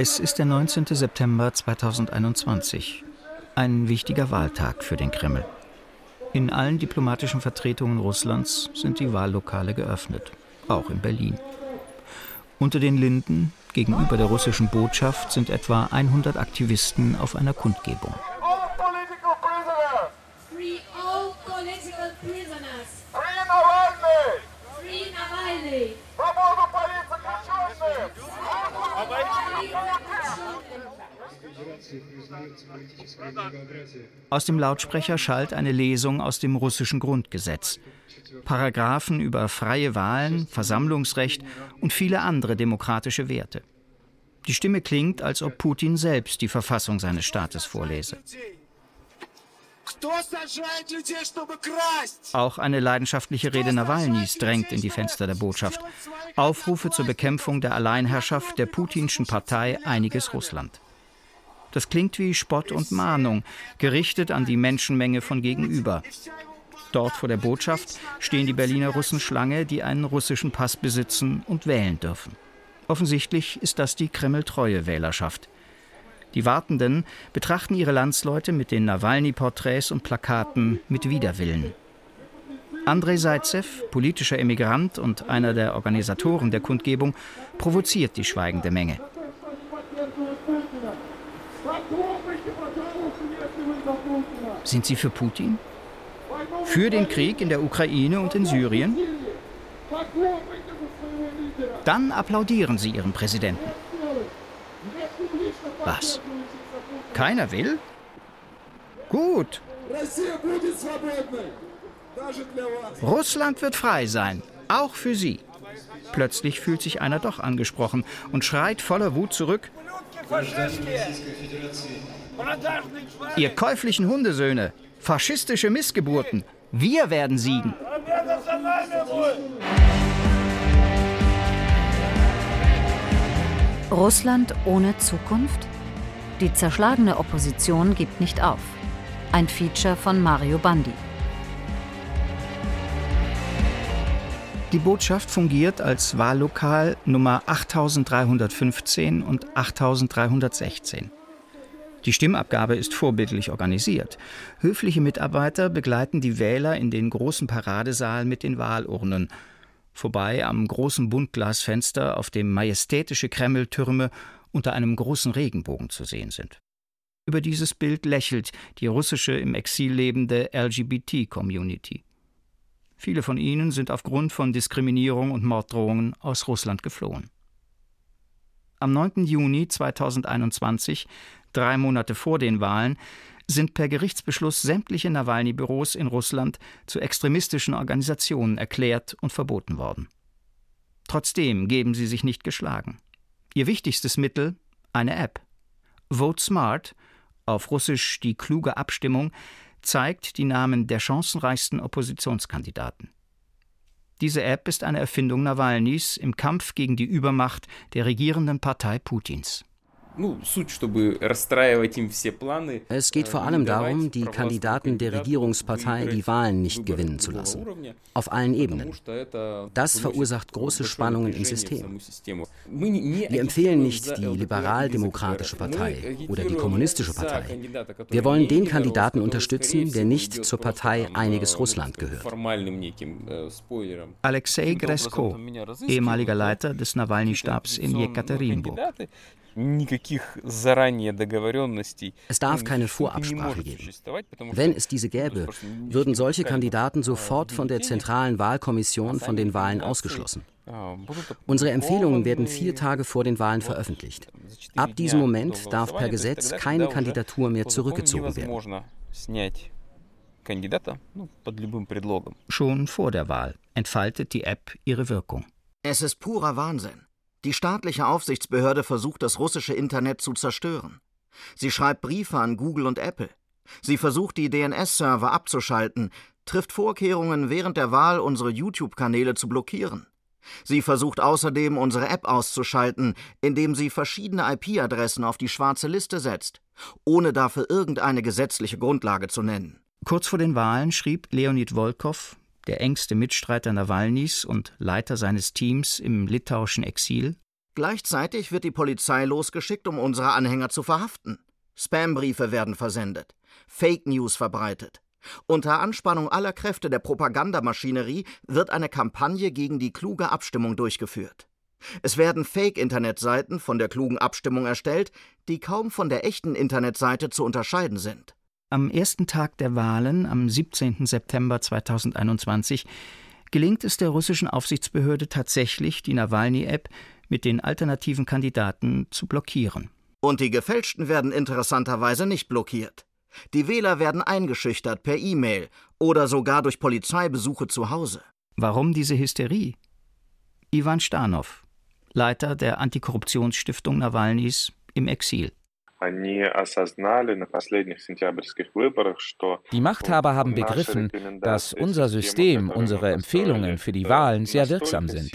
Es ist der 19. September 2021. Ein wichtiger Wahltag für den Kreml. In allen diplomatischen Vertretungen Russlands sind die Wahllokale geöffnet, auch in Berlin. Unter den Linden gegenüber der russischen Botschaft sind etwa 100 Aktivisten auf einer Kundgebung. Aus dem Lautsprecher schallt eine Lesung aus dem russischen Grundgesetz. Paragraphen über freie Wahlen, Versammlungsrecht und viele andere demokratische Werte. Die Stimme klingt, als ob Putin selbst die Verfassung seines Staates vorlese. Auch eine leidenschaftliche Rede Nawalnys drängt in die Fenster der Botschaft. Aufrufe zur Bekämpfung der Alleinherrschaft der putinschen Partei Einiges Russland. Das klingt wie Spott und Mahnung, gerichtet an die Menschenmenge von gegenüber. Dort vor der Botschaft stehen die Berliner Russen Schlange, die einen russischen Pass besitzen und wählen dürfen. Offensichtlich ist das die kremltreue Wählerschaft. Die Wartenden betrachten ihre Landsleute mit den Nawalny-Porträts und Plakaten mit Widerwillen. Andrei Seitzew, politischer Emigrant und einer der Organisatoren der Kundgebung, provoziert die schweigende Menge. Sind Sie für Putin? Für den Krieg in der Ukraine und in Syrien? Dann applaudieren Sie Ihrem Präsidenten. Was? Keiner will? Gut. Russland wird frei sein, auch für Sie. Plötzlich fühlt sich einer doch angesprochen und schreit voller Wut zurück. Ihr käuflichen Hundesöhne, faschistische Missgeburten, wir werden siegen. Russland ohne Zukunft? Die zerschlagene Opposition gibt nicht auf. Ein Feature von Mario Bandi. Die Botschaft fungiert als Wahllokal Nummer 8315 und 8316. Die Stimmabgabe ist vorbildlich organisiert. Höfliche Mitarbeiter begleiten die Wähler in den großen Paradesaal mit den Wahlurnen. Vorbei am großen Buntglasfenster, auf dem majestätische Kremltürme unter einem großen Regenbogen zu sehen sind. Über dieses Bild lächelt die russische im Exil lebende LGBT-Community. Viele von ihnen sind aufgrund von Diskriminierung und Morddrohungen aus Russland geflohen. Am 9. Juni 2021, drei Monate vor den Wahlen, sind per Gerichtsbeschluss sämtliche Nawalny-Büros in Russland zu extremistischen Organisationen erklärt und verboten worden. Trotzdem geben sie sich nicht geschlagen. Ihr wichtigstes Mittel eine App. Vote Smart, auf Russisch die kluge Abstimmung, zeigt die Namen der chancenreichsten Oppositionskandidaten. Diese App ist eine Erfindung Nawalnys im Kampf gegen die Übermacht der regierenden Partei Putins. Es geht vor allem darum, die Kandidaten der Regierungspartei die Wahlen nicht gewinnen zu lassen. Auf allen Ebenen. Das verursacht große Spannungen im System. Wir empfehlen nicht die liberal-demokratische Partei oder die kommunistische Partei. Wir wollen den Kandidaten unterstützen, der nicht zur Partei Einiges Russland gehört. Alexei Gresko, ehemaliger Leiter des Nawalny-Stabs in Jekaterinburg. Es darf keine Vorabsprache geben. Wenn es diese gäbe, würden solche Kandidaten sofort von der zentralen Wahlkommission von den Wahlen ausgeschlossen. Unsere Empfehlungen werden vier Tage vor den Wahlen veröffentlicht. Ab diesem Moment darf per Gesetz keine Kandidatur mehr zurückgezogen werden. Schon vor der Wahl entfaltet die App ihre Wirkung. Es ist purer Wahnsinn. Die staatliche Aufsichtsbehörde versucht, das russische Internet zu zerstören. Sie schreibt Briefe an Google und Apple. Sie versucht, die DNS-Server abzuschalten, trifft Vorkehrungen, während der Wahl unsere YouTube-Kanäle zu blockieren. Sie versucht außerdem, unsere App auszuschalten, indem sie verschiedene IP-Adressen auf die schwarze Liste setzt, ohne dafür irgendeine gesetzliche Grundlage zu nennen. Kurz vor den Wahlen schrieb Leonid Volkov, der engste Mitstreiter Nawalnys und Leiter seines Teams im litauischen Exil. Gleichzeitig wird die Polizei losgeschickt, um unsere Anhänger zu verhaften. Spambriefe werden versendet, Fake News verbreitet. Unter Anspannung aller Kräfte der Propagandamaschinerie wird eine Kampagne gegen die kluge Abstimmung durchgeführt. Es werden Fake-Internetseiten von der klugen Abstimmung erstellt, die kaum von der echten Internetseite zu unterscheiden sind. Am ersten Tag der Wahlen, am 17. September 2021, gelingt es der russischen Aufsichtsbehörde tatsächlich, die Nawalny-App mit den alternativen Kandidaten zu blockieren. Und die gefälschten werden interessanterweise nicht blockiert. Die Wähler werden eingeschüchtert per E-Mail oder sogar durch Polizeibesuche zu Hause. Warum diese Hysterie? Ivan Stanow, Leiter der Antikorruptionsstiftung Nawalnys im Exil. Die Machthaber haben begriffen, dass unser System, unsere Empfehlungen für die Wahlen sehr wirksam sind.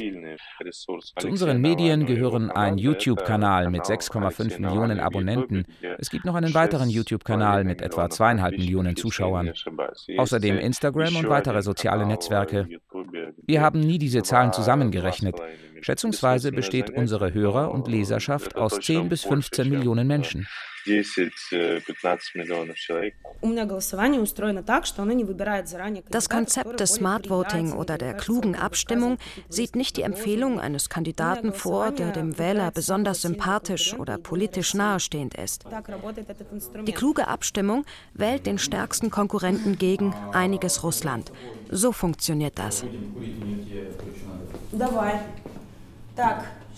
Zu unseren Medien gehören ein YouTube-Kanal mit 6,5 Millionen Abonnenten. Es gibt noch einen weiteren YouTube-Kanal mit etwa zweieinhalb Millionen Zuschauern. Außerdem Instagram und weitere soziale Netzwerke. Wir haben nie diese Zahlen zusammengerechnet. Schätzungsweise besteht unsere Hörer- und Leserschaft aus 10 bis 15 Millionen Menschen. Das Konzept des Smart Voting oder der klugen Abstimmung sieht nicht die Empfehlung eines Kandidaten vor, der dem Wähler besonders sympathisch oder politisch nahestehend ist. Die kluge Abstimmung wählt den stärksten Konkurrenten gegen einiges Russland. So funktioniert das.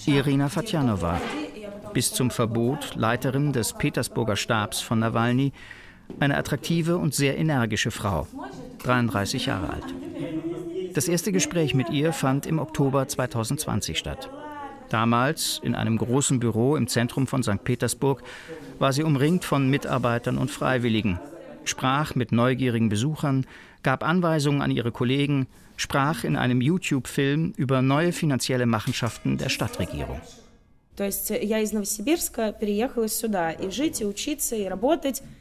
Irina Fatjanova, bis zum Verbot Leiterin des Petersburger Stabs von Nawalny, eine attraktive und sehr energische Frau, 33 Jahre alt. Das erste Gespräch mit ihr fand im Oktober 2020 statt. Damals, in einem großen Büro im Zentrum von St. Petersburg, war sie umringt von Mitarbeitern und Freiwilligen, sprach mit neugierigen Besuchern, gab Anweisungen an ihre Kollegen, sprach in einem YouTube-Film über neue finanzielle Machenschaften der Stadtregierung.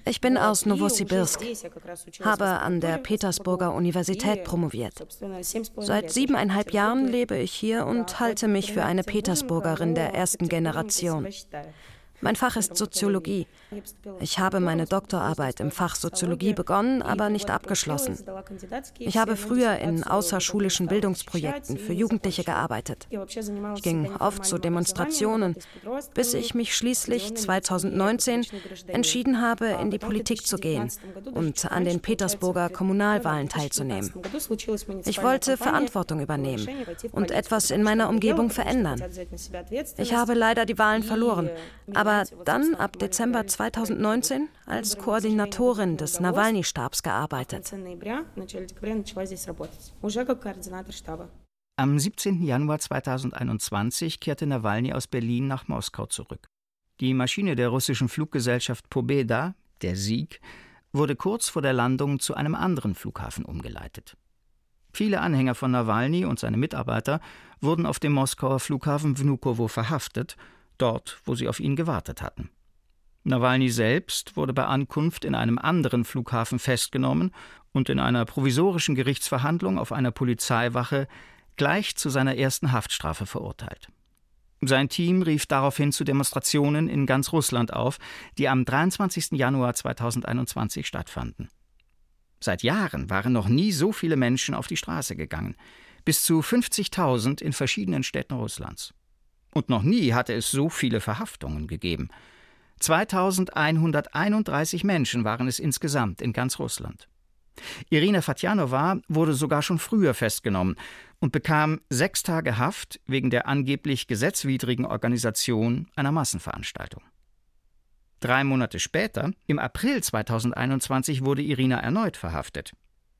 Ich bin aus Novosibirsk, habe an der Petersburger Universität promoviert. Seit siebeneinhalb Jahren lebe ich hier und halte mich für eine Petersburgerin der ersten Generation. Mein Fach ist Soziologie. Ich habe meine Doktorarbeit im Fach Soziologie begonnen, aber nicht abgeschlossen. Ich habe früher in außerschulischen Bildungsprojekten für Jugendliche gearbeitet. Ich ging oft zu Demonstrationen, bis ich mich schließlich 2019 entschieden habe, in die Politik zu gehen und an den Petersburger Kommunalwahlen teilzunehmen. Ich wollte Verantwortung übernehmen und etwas in meiner Umgebung verändern. Ich habe leider die Wahlen verloren, aber aber dann ab Dezember 2019 als Koordinatorin des Nawalny-Stabs gearbeitet. Am 17. Januar 2021 kehrte Nawalny aus Berlin nach Moskau zurück. Die Maschine der russischen Fluggesellschaft Pobeda, der Sieg, wurde kurz vor der Landung zu einem anderen Flughafen umgeleitet. Viele Anhänger von Nawalny und seine Mitarbeiter wurden auf dem Moskauer Flughafen Vnukovo verhaftet dort, wo sie auf ihn gewartet hatten. Nawalny selbst wurde bei Ankunft in einem anderen Flughafen festgenommen und in einer provisorischen Gerichtsverhandlung auf einer Polizeiwache gleich zu seiner ersten Haftstrafe verurteilt. Sein Team rief daraufhin zu Demonstrationen in ganz Russland auf, die am 23. Januar 2021 stattfanden. Seit Jahren waren noch nie so viele Menschen auf die Straße gegangen, bis zu 50.000 in verschiedenen Städten Russlands. Und noch nie hatte es so viele Verhaftungen gegeben. 2131 Menschen waren es insgesamt in ganz Russland. Irina Fatjanova wurde sogar schon früher festgenommen und bekam sechs Tage Haft wegen der angeblich gesetzwidrigen Organisation einer Massenveranstaltung. Drei Monate später, im April 2021, wurde Irina erneut verhaftet.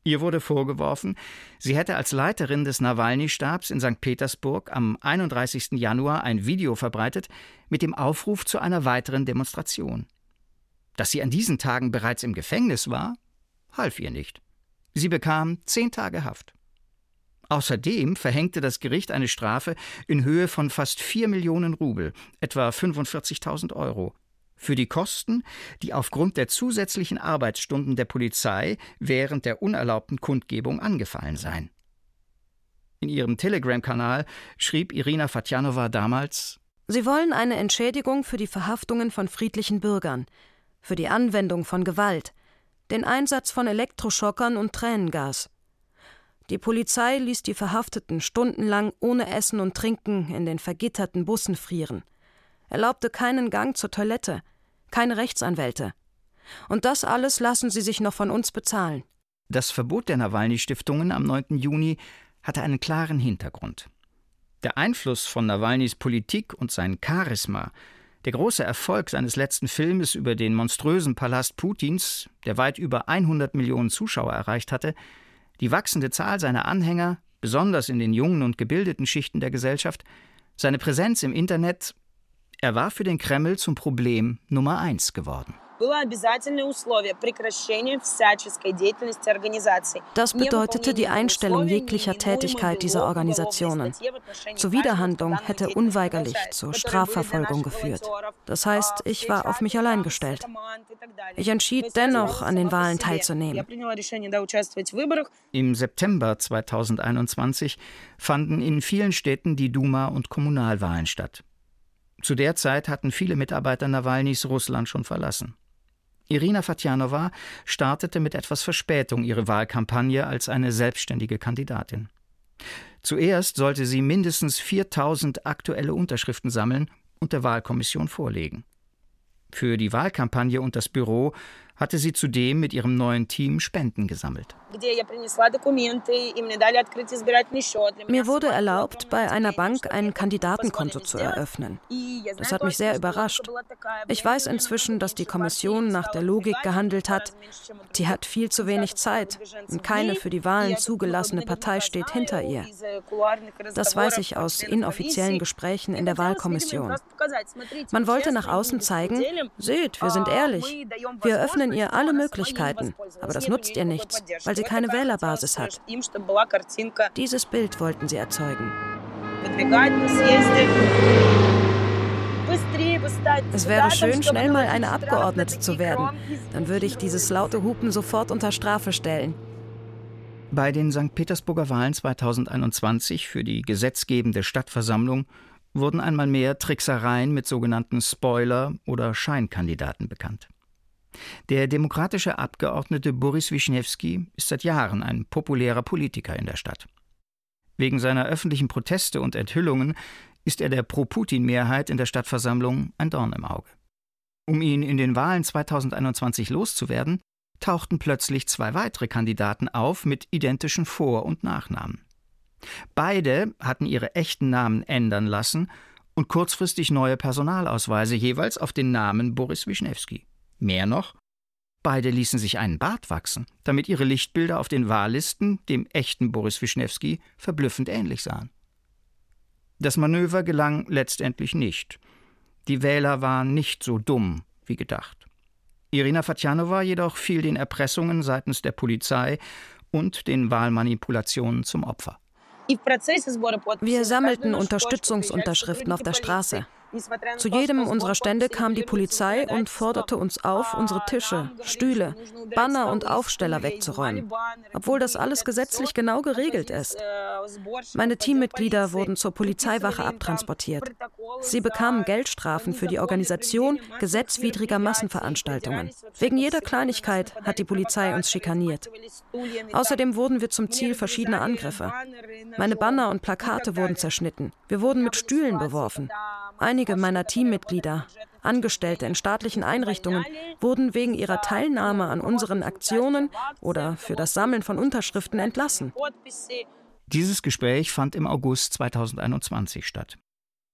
Ihr wurde vorgeworfen, sie hätte als Leiterin des Nawalny-Stabs in St. Petersburg am 31. Januar ein Video verbreitet mit dem Aufruf zu einer weiteren Demonstration. Dass sie an diesen Tagen bereits im Gefängnis war, half ihr nicht. Sie bekam zehn Tage Haft. Außerdem verhängte das Gericht eine Strafe in Höhe von fast vier Millionen Rubel, etwa 45.000 Euro, für die Kosten, die aufgrund der zusätzlichen Arbeitsstunden der Polizei während der unerlaubten Kundgebung angefallen seien. In ihrem Telegram-Kanal schrieb Irina Fatjanova damals: Sie wollen eine Entschädigung für die Verhaftungen von friedlichen Bürgern, für die Anwendung von Gewalt, den Einsatz von Elektroschockern und Tränengas. Die Polizei ließ die Verhafteten stundenlang ohne Essen und Trinken in den vergitterten Bussen frieren, erlaubte keinen Gang zur Toilette, keine Rechtsanwälte. Und das alles lassen sie sich noch von uns bezahlen. Das Verbot der Nawalny-Stiftungen am 9. Juni hatte einen klaren Hintergrund. Der Einfluss von Nawalnys Politik und sein Charisma, der große Erfolg seines letzten Filmes über den monströsen Palast Putins, der weit über 100 Millionen Zuschauer erreicht hatte, die wachsende Zahl seiner Anhänger, besonders in den jungen und gebildeten Schichten der Gesellschaft, seine Präsenz im Internet, er war für den Kreml zum Problem Nummer eins geworden. Das bedeutete die Einstellung jeglicher Tätigkeit dieser Organisationen. Zuwiderhandlung hätte unweigerlich zur Strafverfolgung geführt. Das heißt, ich war auf mich allein gestellt. Ich entschied dennoch, an den Wahlen teilzunehmen. Im September 2021 fanden in vielen Städten die Duma- und Kommunalwahlen statt. Zu der Zeit hatten viele Mitarbeiter Nawalnys Russland schon verlassen. Irina Fatjanova startete mit etwas Verspätung ihre Wahlkampagne als eine selbstständige Kandidatin. Zuerst sollte sie mindestens 4000 aktuelle Unterschriften sammeln und der Wahlkommission vorlegen. Für die Wahlkampagne und das Büro hatte sie zudem mit ihrem neuen Team Spenden gesammelt. Mir wurde erlaubt, bei einer Bank ein Kandidatenkonto zu eröffnen. Das hat mich sehr überrascht. Ich weiß inzwischen, dass die Kommission nach der Logik gehandelt hat. Sie hat viel zu wenig Zeit und keine für die Wahlen zugelassene Partei steht hinter ihr. Das weiß ich aus inoffiziellen Gesprächen in der Wahlkommission. Man wollte nach außen zeigen, seht, wir sind ehrlich. Wir öffnen ihr alle Möglichkeiten, aber das nutzt ihr nichts, weil sie keine Wählerbasis hat. Dieses Bild wollten sie erzeugen. Es wäre schön, schnell mal eine Abgeordnete zu werden. Dann würde ich dieses laute Hupen sofort unter Strafe stellen. Bei den St. Petersburger Wahlen 2021 für die gesetzgebende Stadtversammlung wurden einmal mehr Tricksereien mit sogenannten Spoiler- oder Scheinkandidaten bekannt. Der demokratische Abgeordnete Boris Wischniewski ist seit Jahren ein populärer Politiker in der Stadt. Wegen seiner öffentlichen Proteste und Enthüllungen ist er der Pro-Putin-Mehrheit in der Stadtversammlung ein Dorn im Auge. Um ihn in den Wahlen 2021 loszuwerden, tauchten plötzlich zwei weitere Kandidaten auf mit identischen Vor- und Nachnamen. Beide hatten ihre echten Namen ändern lassen und kurzfristig neue Personalausweise jeweils auf den Namen Boris Wischniewski. Mehr noch, beide ließen sich einen Bart wachsen, damit ihre Lichtbilder auf den Wahllisten dem echten Boris Wischniewski verblüffend ähnlich sahen. Das Manöver gelang letztendlich nicht. Die Wähler waren nicht so dumm wie gedacht. Irina Fatjanova jedoch fiel den Erpressungen seitens der Polizei und den Wahlmanipulationen zum Opfer. Wir sammelten Unterstützungsunterschriften auf der Straße. Zu jedem unserer Stände kam die Polizei und forderte uns auf, unsere Tische, Stühle, Banner und Aufsteller wegzuräumen, obwohl das alles gesetzlich genau geregelt ist. Meine Teammitglieder wurden zur Polizeiwache abtransportiert. Sie bekamen Geldstrafen für die Organisation gesetzwidriger Massenveranstaltungen. Wegen jeder Kleinigkeit hat die Polizei uns schikaniert. Außerdem wurden wir zum Ziel verschiedener Angriffe. Meine Banner und Plakate wurden zerschnitten. Wir wurden mit Stühlen beworfen. Einige meiner Teammitglieder, Angestellte in staatlichen Einrichtungen, wurden wegen ihrer Teilnahme an unseren Aktionen oder für das Sammeln von Unterschriften entlassen. Dieses Gespräch fand im August 2021 statt.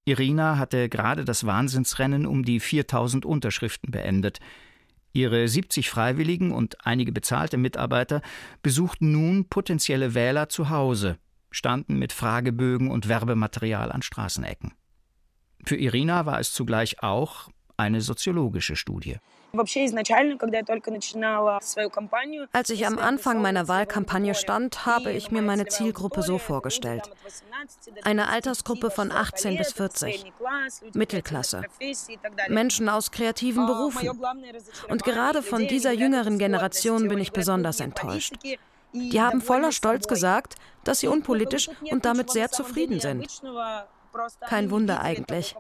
Irina hatte gerade das Wahnsinnsrennen um die 4000 Unterschriften beendet. Ihre 70 Freiwilligen und einige bezahlte Mitarbeiter besuchten nun potenzielle Wähler zu Hause, standen mit Fragebögen und Werbematerial an Straßenecken. Für Irina war es zugleich auch eine soziologische Studie. Als ich am Anfang meiner Wahlkampagne stand, habe ich mir meine Zielgruppe so vorgestellt. Eine Altersgruppe von 18 bis 40, Mittelklasse, Menschen aus kreativen Berufen. Und gerade von dieser jüngeren Generation bin ich besonders enttäuscht. Die haben voller Stolz gesagt, dass sie unpolitisch und damit sehr zufrieden sind. Kein Wunder eigentlich.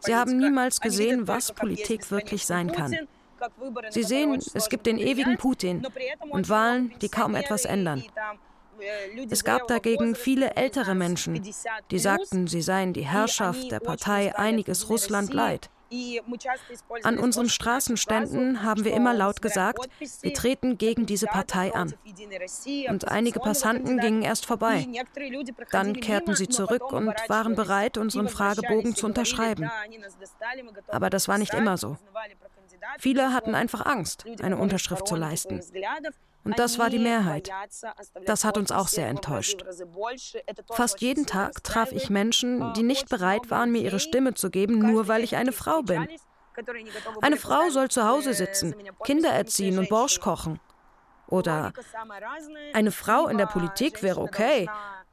Sie haben niemals gesehen, was Politik wirklich sein kann. Sie sehen, es gibt den ewigen Putin und Wahlen, die kaum etwas ändern. Es gab dagegen viele ältere Menschen, die sagten, sie seien die Herrschaft der Partei Einiges Russland leid. An unseren Straßenständen haben wir immer laut gesagt, wir treten gegen diese Partei an. Und einige Passanten gingen erst vorbei. Dann kehrten sie zurück und waren bereit, unseren Fragebogen zu unterschreiben. Aber das war nicht immer so. Viele hatten einfach Angst, eine Unterschrift zu leisten. Und das war die Mehrheit. Das hat uns auch sehr enttäuscht. Fast jeden Tag traf ich Menschen, die nicht bereit waren, mir ihre Stimme zu geben, nur weil ich eine Frau bin. Eine Frau soll zu Hause sitzen, Kinder erziehen und Borsch kochen. Oder eine Frau in der Politik wäre okay,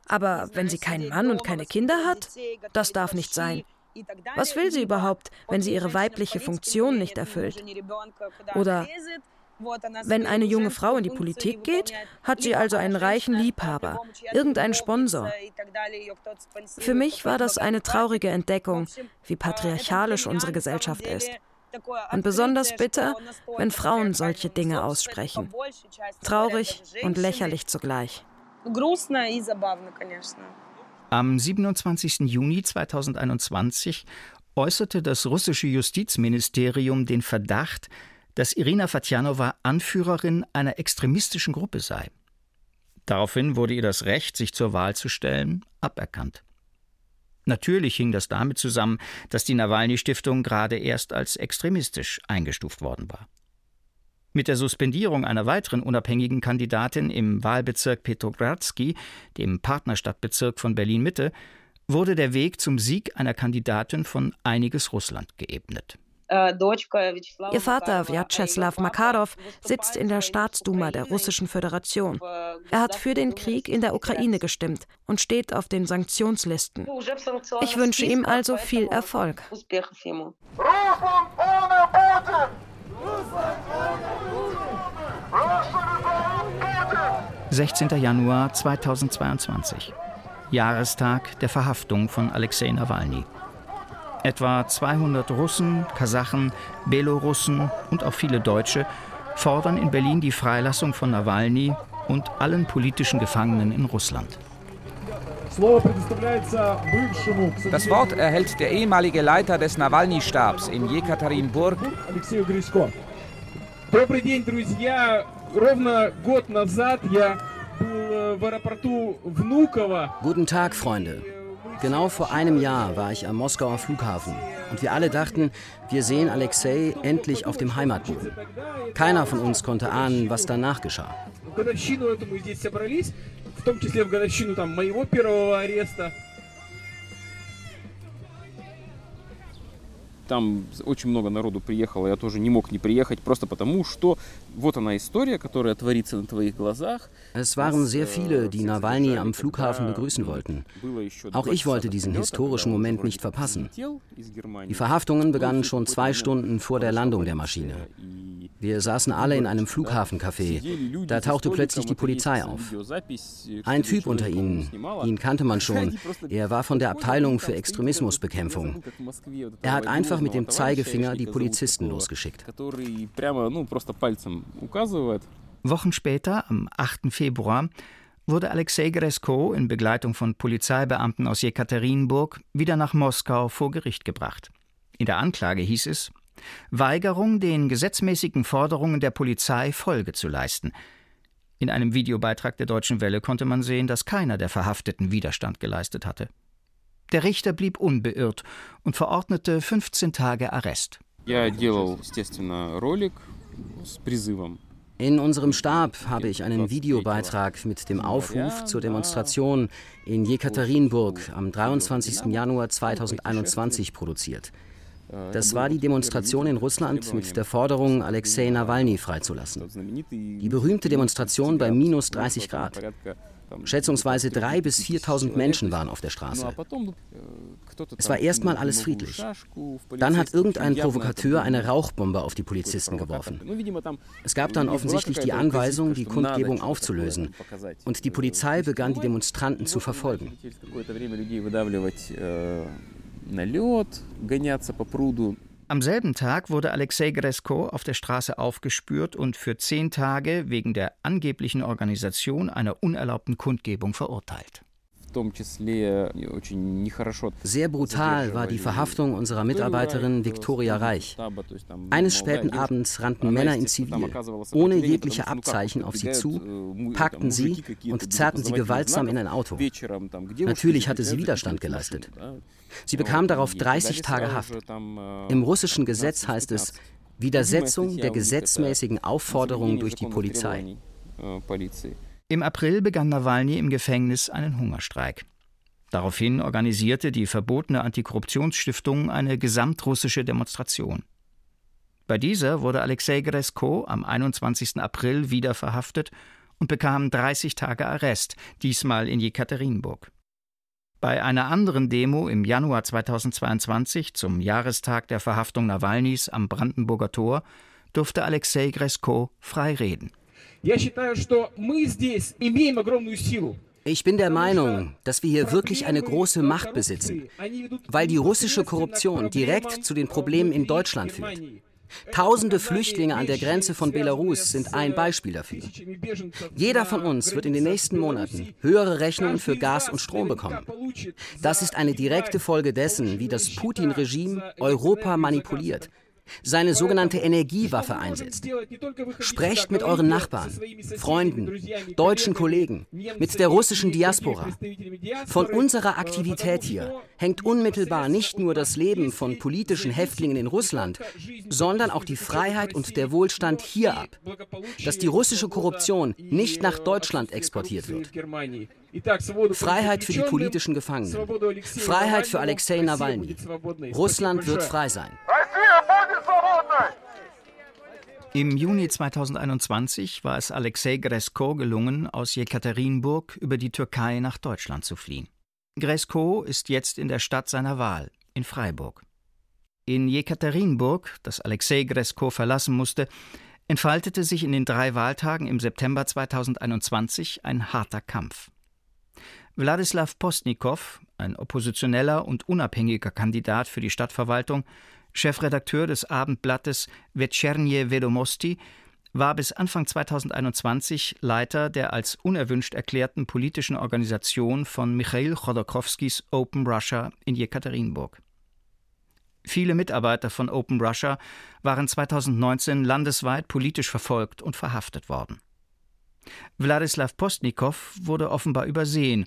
aber wenn sie keinen Mann und keine Kinder hat, das darf nicht sein. Was will sie überhaupt, wenn sie ihre weibliche Funktion nicht erfüllt? Oder wenn eine junge Frau in die Politik geht, hat sie also einen reichen Liebhaber, irgendeinen Sponsor. Für mich war das eine traurige Entdeckung, wie patriarchalisch unsere Gesellschaft ist. Und besonders bitter, wenn Frauen solche Dinge aussprechen. Traurig und lächerlich zugleich. Am 27. Juni 2021 äußerte das russische Justizministerium den Verdacht, dass Irina Fatjanova Anführerin einer extremistischen Gruppe sei. Daraufhin wurde ihr das Recht, sich zur Wahl zu stellen, aberkannt. Natürlich hing das damit zusammen, dass die Nawalny-Stiftung gerade erst als extremistisch eingestuft worden war. Mit der Suspendierung einer weiteren unabhängigen Kandidatin im Wahlbezirk Petrogradsky, dem Partnerstadtbezirk von Berlin-Mitte, wurde der Weg zum Sieg einer Kandidatin von einiges Russland geebnet. Ihr Vater, Vyacheslav Makarov, sitzt in der Staatsduma der Russischen Föderation. Er hat für den Krieg in der Ukraine gestimmt und steht auf den Sanktionslisten. Ich wünsche ihm also viel Erfolg. Russland ohne Putin! Russland ohne Putin! 16. Januar 2022. Jahrestag der Verhaftung von Alexei Nawalny. Etwa 200 Russen, Kasachen, Belorussen und auch viele Deutsche fordern in Berlin die Freilassung von Nawalny und allen politischen Gefangenen in Russland. Das Wort erhält der ehemalige Leiter des Nawalny-Stabs in Jekaterinburg. Guten Tag, Freunde. Genau vor einem Jahr war ich am Moskauer Flughafen und wir alle dachten, wir sehen Alexei endlich auf dem Heimatboden. Keiner von uns konnte ahnen, was danach geschah. в том числе в годовщину там, моего первого ареста. Там очень много народу приехало, я тоже не мог не приехать, просто потому что es waren sehr viele, die Nawalny am Flughafen begrüßen wollten. Auch ich wollte diesen historischen Moment nicht verpassen. Die Verhaftungen begannen schon zwei Stunden vor der Landung der Maschine. Wir saßen alle in einem Flughafencafé. Da tauchte plötzlich die Polizei auf. Ein Typ unter ihnen, ihn kannte man schon. Er war von der Abteilung für Extremismusbekämpfung. Er hat einfach mit dem Zeigefinger die Polizisten losgeschickt. Wochen später, am 8. Februar, wurde Alexei Gresko in Begleitung von Polizeibeamten aus Jekaterinburg wieder nach Moskau vor Gericht gebracht. In der Anklage hieß es, Weigerung, den gesetzmäßigen Forderungen der Polizei Folge zu leisten. In einem Videobeitrag der Deutschen Welle konnte man sehen, dass keiner der Verhafteten Widerstand geleistet hatte. Der Richter blieb unbeirrt und verordnete 15 Tage Arrest. In unserem Stab habe ich einen Videobeitrag mit dem Aufruf zur Demonstration in Jekaterinburg am 23. Januar 2021 produziert. Das war die Demonstration in Russland mit der Forderung, Alexei Nawalny freizulassen. Die berühmte Demonstration bei minus 30 Grad. Schätzungsweise 3.000 bis 4.000 Menschen waren auf der Straße. Es war erstmal alles friedlich. Dann hat irgendein Provokateur eine Rauchbombe auf die Polizisten geworfen. Es gab dann offensichtlich die Anweisung, die Kundgebung aufzulösen. Und die Polizei begann, die Demonstranten zu verfolgen. Am selben Tag wurde Alexei Gresko auf der Straße aufgespürt und für zehn Tage wegen der angeblichen Organisation einer unerlaubten Kundgebung verurteilt. Sehr brutal war die Verhaftung unserer Mitarbeiterin Viktoria Reich. Eines späten Abends rannten Männer in Zivil, ohne jegliche Abzeichen auf sie zu, packten sie und zerrten sie gewaltsam in ein Auto. Natürlich hatte sie Widerstand geleistet. Sie bekam darauf 30 Tage Haft. Im russischen Gesetz heißt es Widersetzung der gesetzmäßigen Aufforderung durch die Polizei. Im April begann Nawalny im Gefängnis einen Hungerstreik. Daraufhin organisierte die verbotene Antikorruptionsstiftung eine gesamtrussische Demonstration. Bei dieser wurde Alexei Gresko am 21. April wieder verhaftet und bekam 30 Tage Arrest, diesmal in Jekaterinburg. Bei einer anderen Demo im Januar 2022 zum Jahrestag der Verhaftung Nawalnys am Brandenburger Tor durfte Alexei Gresko frei reden. Ich bin der Meinung, dass wir hier wirklich eine große Macht besitzen, weil die russische Korruption direkt zu den Problemen in Deutschland führt. Tausende Flüchtlinge an der Grenze von Belarus sind ein Beispiel dafür. Jeder von uns wird in den nächsten Monaten höhere Rechnungen für Gas und Strom bekommen. Das ist eine direkte Folge dessen, wie das Putin-Regime Europa manipuliert seine sogenannte Energiewaffe einsetzt. Sprecht mit euren Nachbarn, Freunden, deutschen Kollegen, mit der russischen Diaspora. Von unserer Aktivität hier hängt unmittelbar nicht nur das Leben von politischen Häftlingen in Russland, sondern auch die Freiheit und der Wohlstand hier ab. Dass die russische Korruption nicht nach Deutschland exportiert wird. Freiheit für die politischen Gefangenen. Freiheit für Alexei Nawalny. Russland wird frei sein. Im Juni 2021 war es Alexei Gresko gelungen, aus Jekaterinburg über die Türkei nach Deutschland zu fliehen. Gresko ist jetzt in der Stadt seiner Wahl, in Freiburg. In Jekaterinburg, das Alexei Gresko verlassen musste, entfaltete sich in den drei Wahltagen im September 2021 ein harter Kampf. Wladislav Postnikow, ein oppositioneller und unabhängiger Kandidat für die Stadtverwaltung, Chefredakteur des Abendblattes Večernje Vedomosti, war bis Anfang 2021 Leiter der als unerwünscht erklärten politischen Organisation von Michail Chodorkowskis Open Russia in Jekaterinburg. Viele Mitarbeiter von Open Russia waren 2019 landesweit politisch verfolgt und verhaftet worden. Wladislav Postnikow wurde offenbar übersehen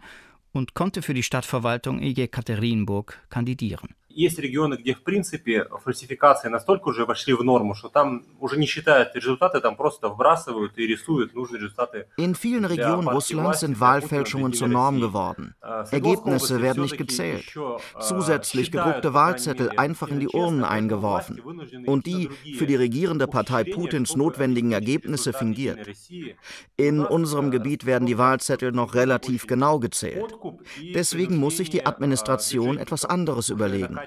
und konnte für die Stadtverwaltung in Jekaterinburg kandidieren Есть регионы, где в принципе фальсификации настолько уже вошли в норму, что там уже не считают результаты, там просто вбрасывают и рисуют нужные результаты. In vielen Regionen Russlands sind Wahlfälschungen zur Norm geworden. Ergebnisse werden nicht gezählt. Zusätzlich gedruckte Wahlzettel einfach in die Urnen eingeworfen und die für die regierende Partei Putins notwendigen Ergebnisse fingiert. In unserem Gebiet werden die Wahlzettel noch relativ genau gezählt. Deswegen muss sich die Administration etwas anderes überlegen.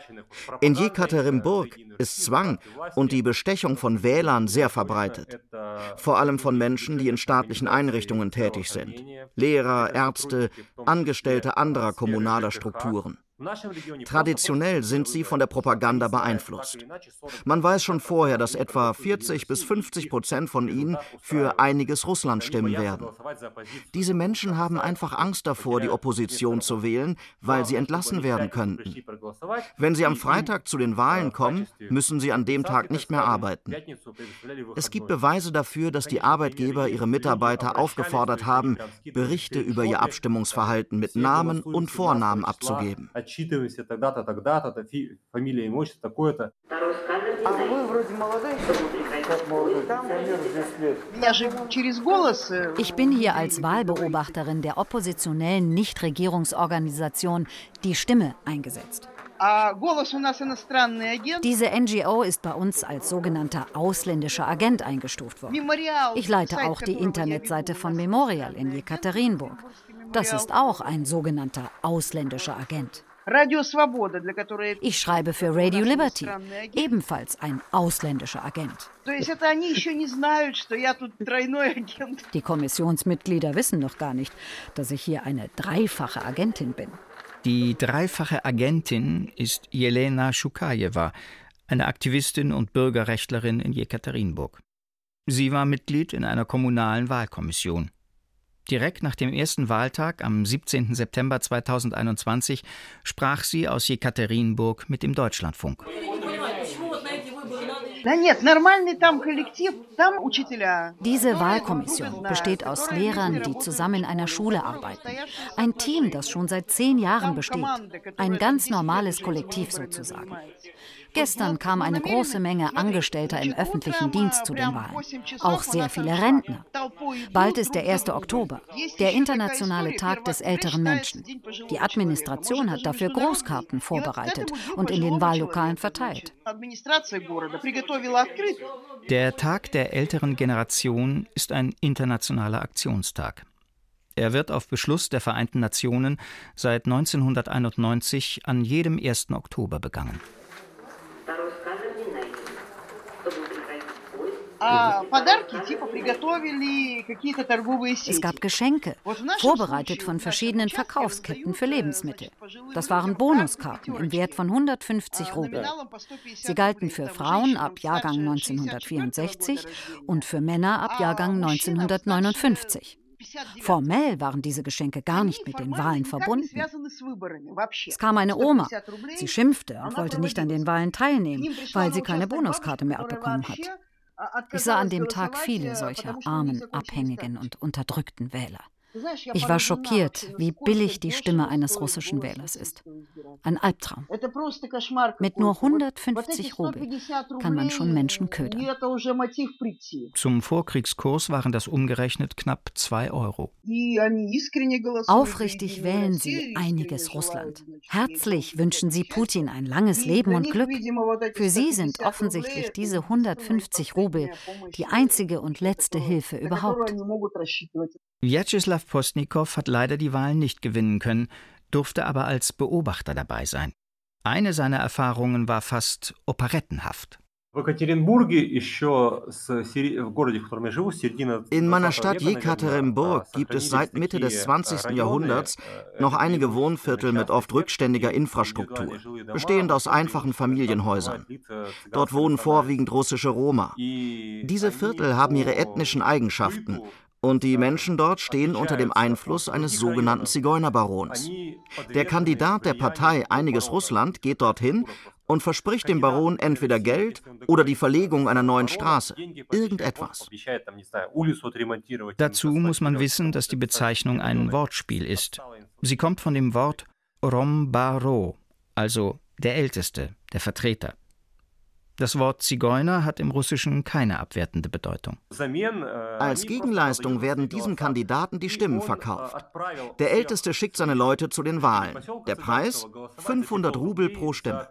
In Jekaterinburg ist Zwang und die Bestechung von Wählern sehr verbreitet. Vor allem von Menschen, die in staatlichen Einrichtungen tätig sind. Lehrer, Ärzte, Angestellte anderer kommunaler Strukturen. Traditionell sind sie von der Propaganda beeinflusst. Man weiß schon vorher, dass etwa 40 bis 50 Prozent von ihnen für einiges Russland stimmen werden. Diese Menschen haben einfach Angst davor, die Opposition zu wählen, weil sie entlassen werden könnten. Wenn sie am Freitag zu den Wahlen kommen, müssen sie an dem Tag nicht mehr arbeiten. Es gibt Beweise dafür, dass die Arbeitgeber ihre Mitarbeiter aufgefordert haben, Berichte über ihr Abstimmungsverhalten mit Namen und Vornamen abzugeben отчитывайся тогда-то, тогда-то, фамилия, имущество такое-то. Ich bin hier als Wahlbeobachterin der oppositionellen Nichtregierungsorganisation Die Stimme eingesetzt. Diese NGO ist bei uns als sogenannter ausländischer Agent eingestuft worden. Ich leite auch die Internetseite von Memorial in Jekaterinburg. Das ist auch ein sogenannter ausländischer Agent. Ich schreibe für Radio Liberty, ebenfalls ein ausländischer Agent. Die Kommissionsmitglieder wissen noch gar nicht, dass ich hier eine dreifache Agentin bin. Die dreifache Agentin ist Jelena Schukajewa, eine Aktivistin und Bürgerrechtlerin in Jekaterinburg. Sie war Mitglied in einer kommunalen Wahlkommission. Direkt nach dem ersten Wahltag am 17. September 2021 sprach sie aus Jekaterinburg mit dem Deutschlandfunk. Diese Wahlkommission besteht aus Lehrern, die zusammen in einer Schule arbeiten. Ein Team, das schon seit zehn Jahren besteht. Ein ganz normales Kollektiv sozusagen. Gestern kam eine große Menge Angestellter im öffentlichen Dienst zu den Wahlen. Auch sehr viele Rentner. Bald ist der 1. Oktober, der internationale Tag des älteren Menschen. Die Administration hat dafür Großkarten vorbereitet und in den Wahllokalen verteilt. Der Tag der älteren Generation ist ein internationaler Aktionstag. Er wird auf Beschluss der Vereinten Nationen seit 1991 an jedem 1. Oktober begangen. Es gab Geschenke, vorbereitet von verschiedenen Verkaufsketten für Lebensmittel. Das waren Bonuskarten im Wert von 150 Rubel. Sie galten für Frauen ab Jahrgang 1964 und für Männer ab Jahrgang 1959. Formell waren diese Geschenke gar nicht mit den Wahlen verbunden. Es kam eine Oma. Sie schimpfte und wollte nicht an den Wahlen teilnehmen, weil sie keine Bonuskarte mehr abbekommen hat. Ich sah an dem Tag viele solcher armen, abhängigen und unterdrückten Wähler. Ich war schockiert, wie billig die Stimme eines russischen Wählers ist. Ein Albtraum. Mit nur 150 Rubel kann man schon Menschen ködern. Zum Vorkriegskurs waren das umgerechnet knapp 2 Euro. Aufrichtig wählen sie einiges Russland. Herzlich wünschen sie Putin ein langes Leben und Glück. Für sie sind offensichtlich diese 150 Rubel die einzige und letzte Hilfe überhaupt. Vyacheslav Postnikow hat leider die Wahlen nicht gewinnen können, durfte aber als Beobachter dabei sein. Eine seiner Erfahrungen war fast operettenhaft. In meiner Stadt Jekaterinburg gibt es seit Mitte des 20. Jahrhunderts noch einige Wohnviertel mit oft rückständiger Infrastruktur, bestehend aus einfachen Familienhäusern. Dort wohnen vorwiegend russische Roma. Diese Viertel haben ihre ethnischen Eigenschaften und die Menschen dort stehen unter dem Einfluss eines sogenannten Zigeunerbarons. Der Kandidat der Partei Einiges Russland geht dorthin und verspricht dem Baron entweder Geld oder die Verlegung einer neuen Straße. Irgendetwas. Dazu muss man wissen, dass die Bezeichnung ein Wortspiel ist. Sie kommt von dem Wort Rombaro, also der Älteste, der Vertreter. Das Wort Zigeuner hat im Russischen keine abwertende Bedeutung. Als Gegenleistung werden diesem Kandidaten die Stimmen verkauft. Der Älteste schickt seine Leute zu den Wahlen. Der Preis? 500 Rubel pro Stimme.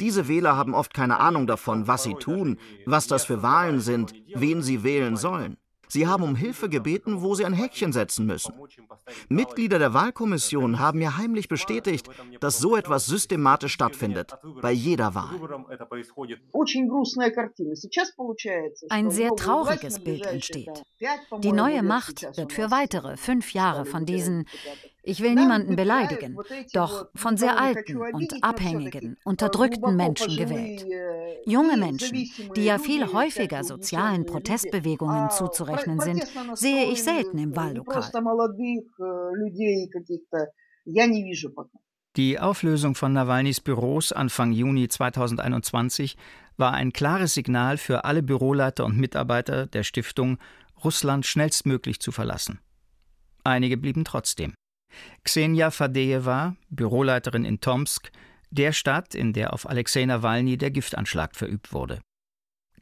Diese Wähler haben oft keine Ahnung davon, was sie tun, was das für Wahlen sind, wen sie wählen sollen. Sie haben um Hilfe gebeten, wo sie ein Häkchen setzen müssen. Mitglieder der Wahlkommission haben mir heimlich bestätigt, dass so etwas systematisch stattfindet, bei jeder Wahl. Ein sehr trauriges Bild entsteht. Die neue Macht wird für weitere fünf Jahre von diesen ich will niemanden beleidigen, doch von sehr alten und abhängigen, unterdrückten Menschen gewählt. Junge Menschen, die ja viel häufiger sozialen Protestbewegungen zuzurechnen sind, sehe ich selten im Wahllokal. Die Auflösung von Nawalnys Büros Anfang Juni 2021 war ein klares Signal für alle Büroleiter und Mitarbeiter der Stiftung, Russland schnellstmöglich zu verlassen. Einige blieben trotzdem. Xenia Fadejewa, Büroleiterin in Tomsk, der Stadt, in der auf Alexei Nawalny der Giftanschlag verübt wurde.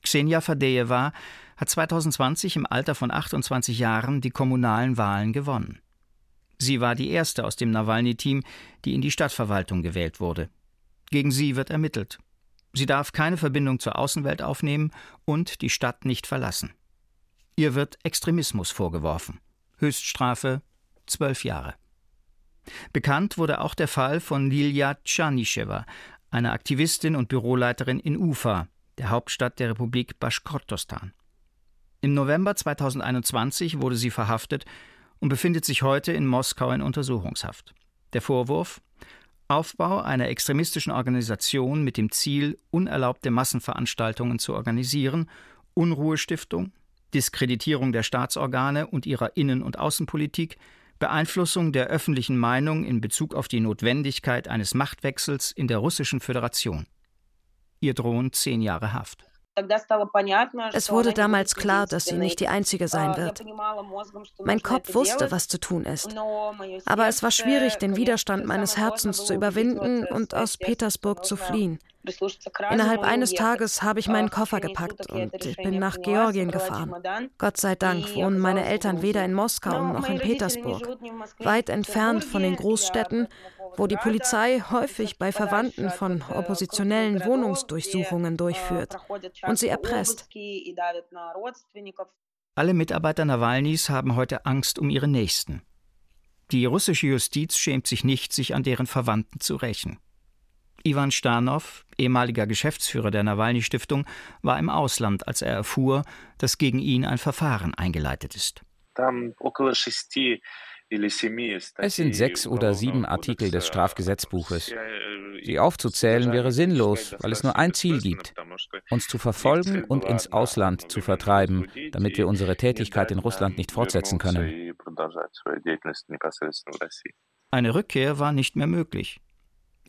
Xenia Fadejewa hat 2020 im Alter von 28 Jahren die kommunalen Wahlen gewonnen. Sie war die erste aus dem Nawalny-Team, die in die Stadtverwaltung gewählt wurde. Gegen sie wird ermittelt. Sie darf keine Verbindung zur Außenwelt aufnehmen und die Stadt nicht verlassen. Ihr wird Extremismus vorgeworfen. Höchststrafe zwölf Jahre. Bekannt wurde auch der Fall von Lilia Tschanischewa, einer Aktivistin und Büroleiterin in Ufa, der Hauptstadt der Republik Baschkortostan. Im November 2021 wurde sie verhaftet und befindet sich heute in Moskau in Untersuchungshaft. Der Vorwurf Aufbau einer extremistischen Organisation mit dem Ziel, unerlaubte Massenveranstaltungen zu organisieren, Unruhestiftung, Diskreditierung der Staatsorgane und ihrer Innen- und Außenpolitik, Beeinflussung der öffentlichen Meinung in Bezug auf die Notwendigkeit eines Machtwechsels in der Russischen Föderation. Ihr drohen zehn Jahre Haft. Es wurde damals klar, dass sie nicht die Einzige sein wird. Mein Kopf wusste, was zu tun ist. Aber es war schwierig, den Widerstand meines Herzens zu überwinden und aus Petersburg zu fliehen. Innerhalb eines Tages habe ich meinen Koffer gepackt und ich bin nach Georgien gefahren. Gott sei Dank wohnen meine Eltern weder in Moskau noch in Petersburg, weit entfernt von den Großstädten, wo die Polizei häufig bei Verwandten von oppositionellen Wohnungsdurchsuchungen durchführt und sie erpresst. Alle Mitarbeiter Nawalnys haben heute Angst um ihre Nächsten. Die russische Justiz schämt sich nicht, sich an deren Verwandten zu rächen. Ivan Starnow, ehemaliger Geschäftsführer der Nawalny-Stiftung, war im Ausland, als er erfuhr, dass gegen ihn ein Verfahren eingeleitet ist. Es sind sechs oder sieben Artikel des Strafgesetzbuches. Sie aufzuzählen wäre sinnlos, weil es nur ein Ziel gibt, uns zu verfolgen und ins Ausland zu vertreiben, damit wir unsere Tätigkeit in Russland nicht fortsetzen können. Eine Rückkehr war nicht mehr möglich.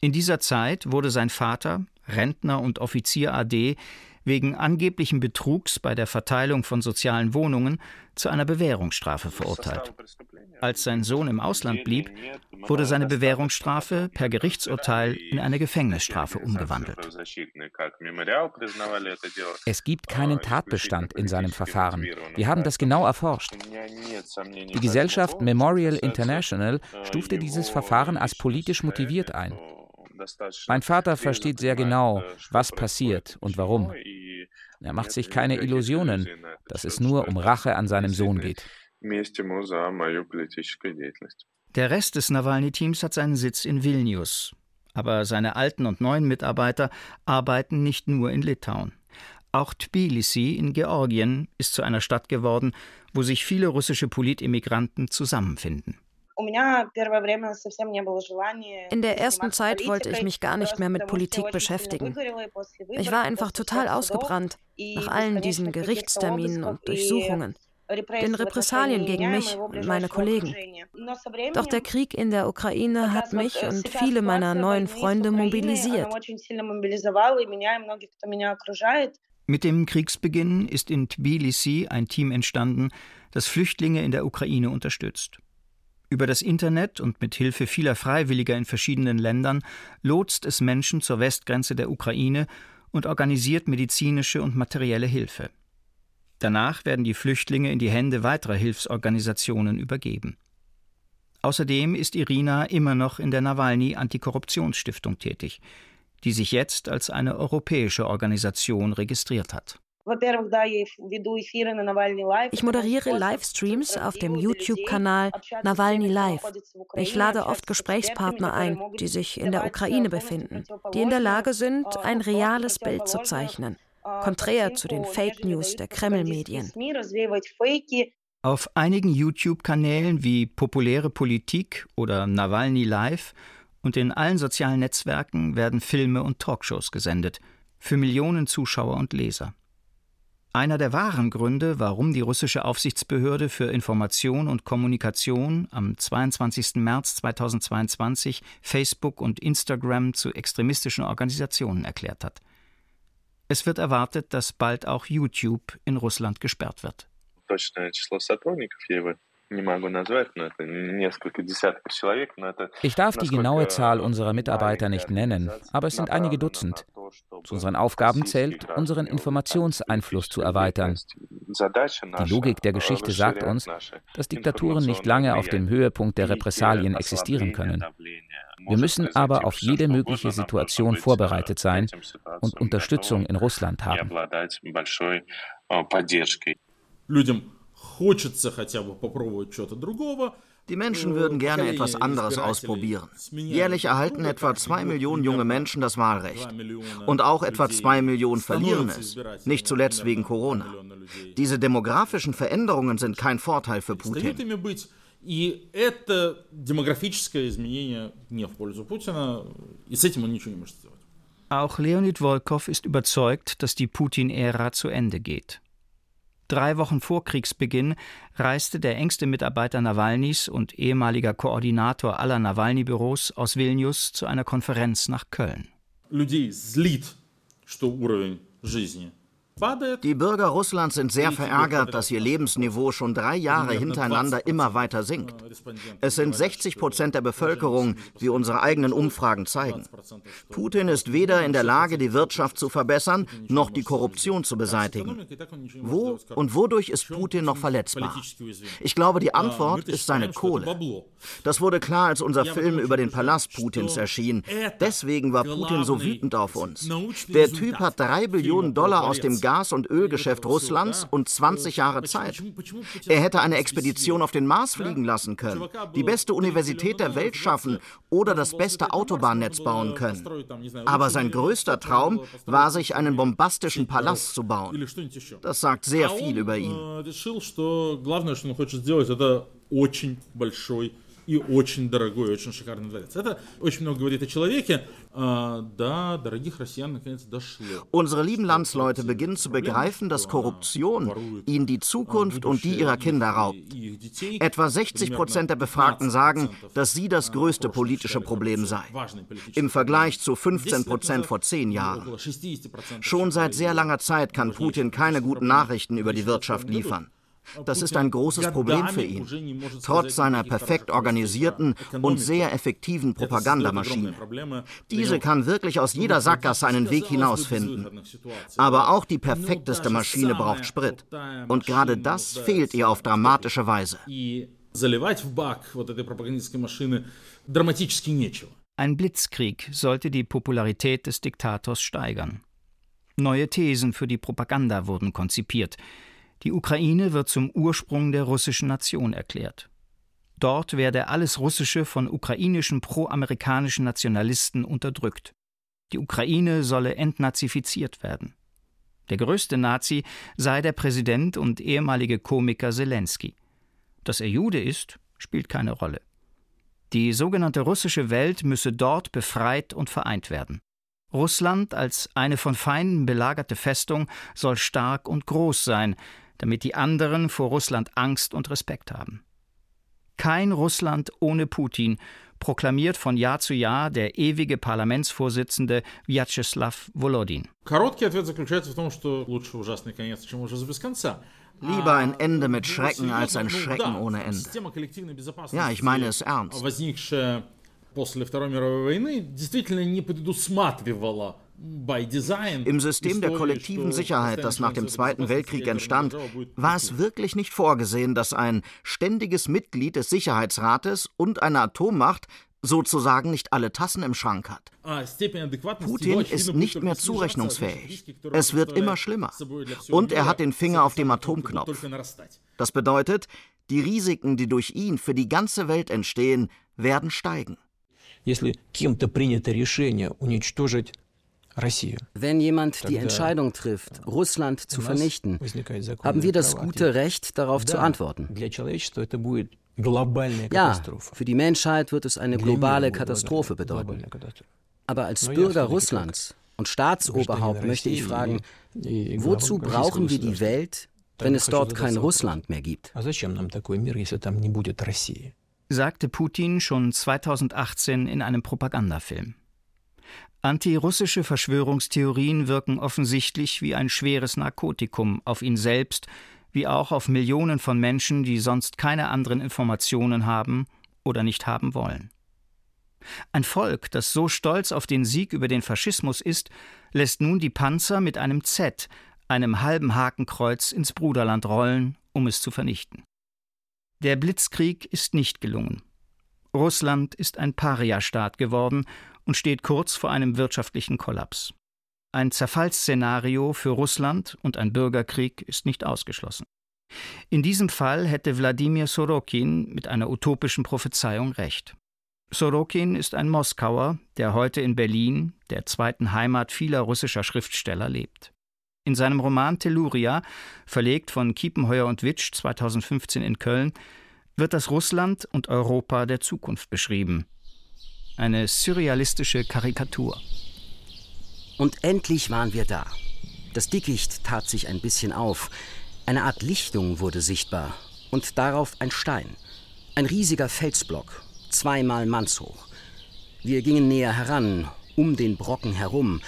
In dieser Zeit wurde sein Vater, Rentner und Offizier AD, wegen angeblichen Betrugs bei der Verteilung von sozialen Wohnungen zu einer Bewährungsstrafe verurteilt. Als sein Sohn im Ausland blieb, wurde seine Bewährungsstrafe per Gerichtsurteil in eine Gefängnisstrafe umgewandelt. Es gibt keinen Tatbestand in seinem Verfahren. Wir haben das genau erforscht. Die Gesellschaft Memorial International stufte dieses Verfahren als politisch motiviert ein. Mein Vater versteht sehr genau, was passiert und warum. Er macht sich keine Illusionen, dass es nur um Rache an seinem Sohn geht. Der Rest des Nawalny-Teams hat seinen Sitz in Vilnius. Aber seine alten und neuen Mitarbeiter arbeiten nicht nur in Litauen. Auch Tbilisi in Georgien ist zu einer Stadt geworden, wo sich viele russische Politimmigranten zusammenfinden. In der ersten Zeit wollte ich mich gar nicht mehr mit Politik beschäftigen. Ich war einfach total ausgebrannt nach allen diesen Gerichtsterminen und Durchsuchungen, den Repressalien gegen mich und meine Kollegen. Doch der Krieg in der Ukraine hat mich und viele meiner neuen Freunde mobilisiert. Mit dem Kriegsbeginn ist in Tbilisi ein Team entstanden, das Flüchtlinge in der Ukraine unterstützt. Über das Internet und mit Hilfe vieler Freiwilliger in verschiedenen Ländern lotst es Menschen zur Westgrenze der Ukraine und organisiert medizinische und materielle Hilfe. Danach werden die Flüchtlinge in die Hände weiterer Hilfsorganisationen übergeben. Außerdem ist Irina immer noch in der Nawalny Antikorruptionsstiftung tätig, die sich jetzt als eine europäische Organisation registriert hat. Ich moderiere Livestreams auf dem YouTube-Kanal Nawalny Live. Ich lade oft Gesprächspartner ein, die sich in der Ukraine befinden, die in der Lage sind, ein reales Bild zu zeichnen, konträr zu den Fake News der Kreml-Medien. Auf einigen YouTube-Kanälen wie Populäre Politik oder Nawalny Live und in allen sozialen Netzwerken werden Filme und Talkshows gesendet für Millionen Zuschauer und Leser. Einer der wahren Gründe, warum die russische Aufsichtsbehörde für Information und Kommunikation am 22. März 2022 Facebook und Instagram zu extremistischen Organisationen erklärt hat. Es wird erwartet, dass bald auch YouTube in Russland gesperrt wird. Ich darf die genaue Zahl unserer Mitarbeiter nicht nennen, aber es sind einige Dutzend. Zu unseren Aufgaben zählt, unseren Informationseinfluss zu erweitern. Die Logik der Geschichte sagt uns, dass Diktaturen nicht lange auf dem Höhepunkt der Repressalien existieren können. Wir müssen aber auf jede mögliche Situation vorbereitet sein und Unterstützung in Russland haben. Людям хочется хотя бы попробовать чего-то другого, Die Menschen würden gerne etwas anderes ausprobieren. Jährlich erhalten etwa zwei Millionen junge Menschen das Wahlrecht. Und auch etwa zwei Millionen verlieren es, nicht zuletzt wegen Corona. Diese demografischen Veränderungen sind kein Vorteil für Putin. И это демографическое изменение не в пользу Путина, и с этим он ничего не может сделать. Auch Leonid Volkov ist überzeugt, dass die Putin-Ära zu Ende geht. Drei Wochen vor Kriegsbeginn reiste der engste Mitarbeiter Nawalnys und ehemaliger Koordinator aller Nawalny-Büros aus Vilnius zu einer Konferenz nach Köln. Людей злит, что уровень жизни die Bürger Russlands sind sehr verärgert, dass ihr Lebensniveau schon drei Jahre hintereinander immer weiter sinkt. Es sind 60 Prozent der Bevölkerung, wie unsere eigenen Umfragen zeigen. Putin ist weder in der Lage, die Wirtschaft zu verbessern, noch die Korruption zu beseitigen. Wo und wodurch ist Putin noch verletzbar? Ich glaube, die Antwort ist seine Kohle. Das wurde klar, als unser Film über den Palast Putins erschien. Deswegen war Putin so wütend auf uns. Der Typ hat drei Billionen Dollar aus dem Gas- und Ölgeschäft Russlands und 20 Jahre Zeit. Er hätte eine Expedition auf den Mars fliegen lassen können, die beste Universität der Welt schaffen oder das beste Autobahnnetz bauen können. Aber sein größter Traum war, sich einen bombastischen Palast zu bauen. Das sagt sehr viel über ihn и очень дорогой, очень шикарный дворец. Это очень много говорит о человеке. Да, dорогих россиян наконец дошло. Unsere lieben Landsleute beginnen zu begreifen, dass Korruption ihnen die Zukunft und die ihrer Kinder raubt. Etwa 60 Prozent der Befragten sagen, dass sie das größte politische Problem sei. Im Vergleich zu 15 Prozent vor zehn Jahren. Schon seit sehr langer Zeit kann Putin keine guten Nachrichten über die Wirtschaft liefern. Das ist ein großes Problem für ihn, trotz seiner perfekt organisierten und sehr effektiven Propagandamaschine. Diese kann wirklich aus jeder Sackgasse einen Weg hinausfinden. Aber auch die perfekteste Maschine braucht Sprit. Und gerade das fehlt ihr auf dramatische Weise. Ein Blitzkrieg sollte die Popularität des Diktators steigern. Neue Thesen für die Propaganda wurden konzipiert. Die Ukraine wird zum Ursprung der russischen Nation erklärt. Dort werde alles Russische von ukrainischen pro-amerikanischen Nationalisten unterdrückt. Die Ukraine solle entnazifiziert werden. Der größte Nazi sei der Präsident und ehemalige Komiker Zelensky. Dass er Jude ist, spielt keine Rolle. Die sogenannte russische Welt müsse dort befreit und vereint werden. Russland als eine von Feinden belagerte Festung soll stark und groß sein, damit die anderen vor Russland Angst und Respekt haben. Kein Russland ohne Putin, proklamiert von Jahr zu Jahr der ewige Parlamentsvorsitzende Vyacheslav Volodin. Lieber ein Ende mit Schrecken als ein Schrecken ohne Ende. Ja, ich meine es ernst. после Второй мировой войны действительно не предусматривала im System der kollektiven Sicherheit, das nach dem Zweiten Weltkrieg entstand, war es wirklich nicht vorgesehen, dass ein ständiges Mitglied des Sicherheitsrates und eine Atommacht sozusagen nicht alle Tassen im Schrank hat. Putin ist nicht mehr zurechnungsfähig. Es wird immer schlimmer. Und er hat den Finger auf dem Atomknopf. Das bedeutet, die Risiken, die durch ihn für die ganze Welt entstehen, werden steigen. Если кем-то принято решение уничтожить wenn jemand die Entscheidung trifft, Russland zu vernichten, haben wir das gute Recht, darauf zu antworten. Ja, für die Menschheit wird es eine globale Katastrophe bedeuten. Aber als Bürger Russlands und Staatsoberhaupt möchte ich fragen, wozu brauchen wir die Welt, wenn es dort kein Russland mehr gibt? Sagte Putin schon 2018 in einem Propagandafilm. Antirussische Verschwörungstheorien wirken offensichtlich wie ein schweres Narkotikum auf ihn selbst, wie auch auf Millionen von Menschen, die sonst keine anderen Informationen haben oder nicht haben wollen. Ein Volk, das so stolz auf den Sieg über den Faschismus ist, lässt nun die Panzer mit einem Z, einem halben Hakenkreuz, ins Bruderland rollen, um es zu vernichten. Der Blitzkrieg ist nicht gelungen. Russland ist ein Pariastaat geworden und steht kurz vor einem wirtschaftlichen Kollaps. Ein Zerfallsszenario für Russland und ein Bürgerkrieg ist nicht ausgeschlossen. In diesem Fall hätte Wladimir Sorokin mit einer utopischen Prophezeiung recht. Sorokin ist ein Moskauer, der heute in Berlin, der zweiten Heimat vieler russischer Schriftsteller, lebt. In seinem Roman Telluria, verlegt von Kiepenheuer und Witsch 2015 in Köln, wird das Russland und Europa der Zukunft beschrieben. Eine surrealistische Karikatur. Und endlich waren wir da. Das Dickicht tat sich ein bisschen auf. Eine Art Lichtung wurde sichtbar und darauf ein Stein. Ein riesiger Felsblock, zweimal mannshoch. Wir gingen näher heran, um den Brocken herum,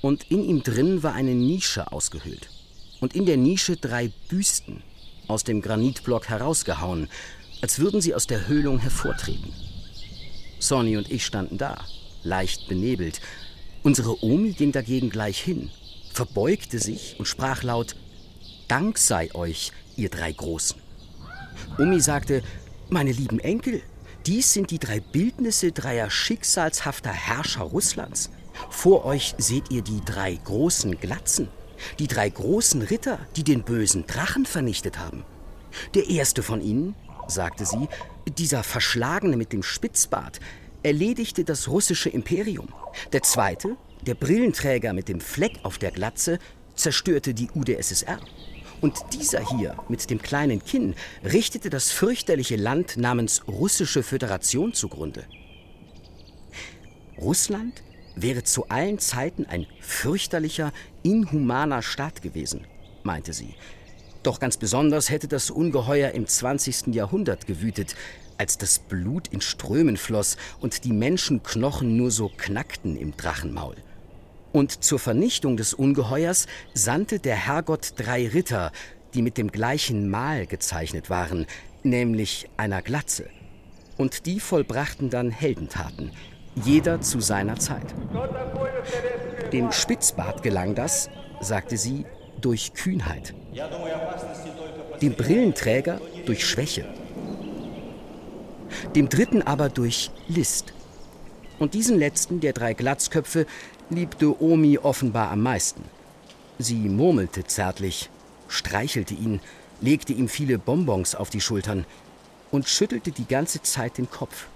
und in ihm drin war eine Nische ausgehöhlt. Und in der Nische drei Büsten, aus dem Granitblock herausgehauen, als würden sie aus der Höhlung hervortreten. Sonny und ich standen da, leicht benebelt. Unsere Omi ging dagegen gleich hin, verbeugte sich und sprach laut: Dank sei euch, ihr drei Großen. Omi sagte: Meine lieben Enkel, dies sind die drei Bildnisse dreier schicksalshafter Herrscher Russlands. Vor euch seht ihr die drei großen Glatzen, die drei großen Ritter, die den bösen Drachen vernichtet haben. Der erste von ihnen, sagte sie, dieser Verschlagene mit dem Spitzbart, erledigte das russische Imperium. Der zweite, der Brillenträger mit dem Fleck auf der Glatze, zerstörte die UdSSR. Und dieser hier mit dem kleinen Kinn richtete das fürchterliche Land namens Russische Föderation zugrunde. Russland wäre zu allen Zeiten ein fürchterlicher, inhumaner Staat gewesen, meinte sie. Doch ganz besonders hätte das Ungeheuer im 20. Jahrhundert gewütet, als das Blut in Strömen floss und die Menschenknochen nur so knackten im Drachenmaul. Und zur Vernichtung des Ungeheuers sandte der Herrgott drei Ritter, die mit dem gleichen Mal gezeichnet waren, nämlich einer Glatze. Und die vollbrachten dann Heldentaten, jeder zu seiner Zeit. Dem Spitzbart gelang das, sagte sie, durch Kühnheit. Dem Brillenträger durch Schwäche. Dem dritten aber durch List. Und diesen letzten der drei Glatzköpfe liebte Omi offenbar am meisten. Sie murmelte zärtlich, streichelte ihn, legte ihm viele Bonbons auf die Schultern und schüttelte die ganze Zeit den Kopf.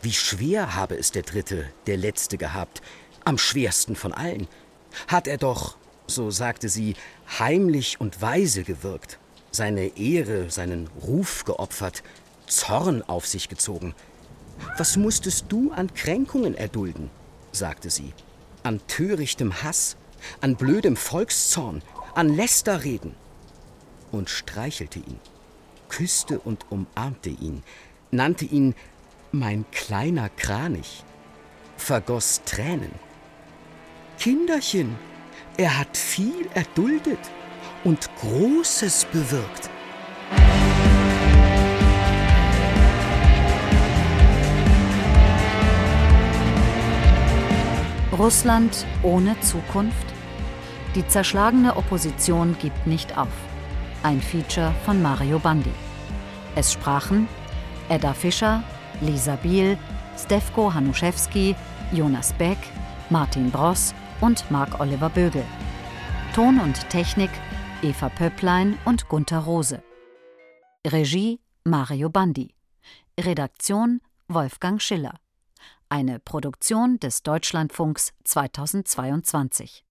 Wie schwer habe es der Dritte, der Letzte gehabt, am schwersten von allen. Hat er doch, so sagte sie, heimlich und weise gewirkt, seine Ehre, seinen Ruf geopfert, Zorn auf sich gezogen. Was musstest du an Kränkungen erdulden? sagte sie an törichtem Hass, an blödem Volkszorn, an Lästerreden und streichelte ihn, küsste und umarmte ihn, nannte ihn mein kleiner Kranich, vergoss Tränen. Kinderchen, er hat viel erduldet und Großes bewirkt. Russland ohne Zukunft? Die zerschlagene Opposition gibt nicht auf. Ein Feature von Mario Bandi. Es sprachen Edda Fischer, Lisa Biel, Stefko Hanuszewski, Jonas Beck, Martin Bross und Marc-Oliver Bögel. Ton und Technik Eva Pöpplein und Gunther Rose. Regie Mario Bandi. Redaktion Wolfgang Schiller. Eine Produktion des Deutschlandfunks 2022